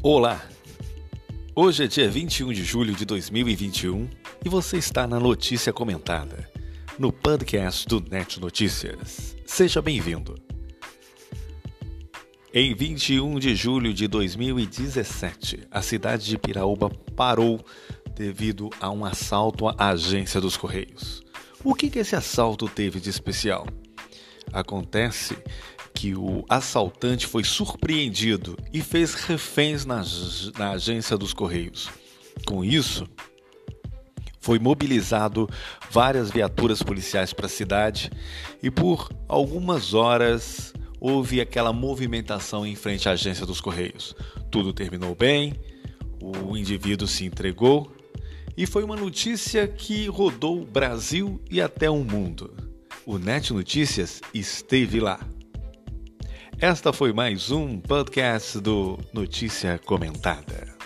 Olá! Hoje é dia 21 de julho de 2021 e você está na Notícia Comentada, no podcast do Net Notícias. Seja bem-vindo! Em 21 de julho de 2017, a cidade de Piraúba parou devido a um assalto à agência dos Correios. O que, que esse assalto teve de especial? Acontece que o assaltante foi surpreendido e fez reféns na, na agência dos Correios. Com isso, foi mobilizado várias viaturas policiais para a cidade e por algumas horas houve aquela movimentação em frente à agência dos Correios. Tudo terminou bem, o indivíduo se entregou e foi uma notícia que rodou o Brasil e até o mundo. O Net Notícias esteve lá. Esta foi mais um podcast do Notícia Comentada.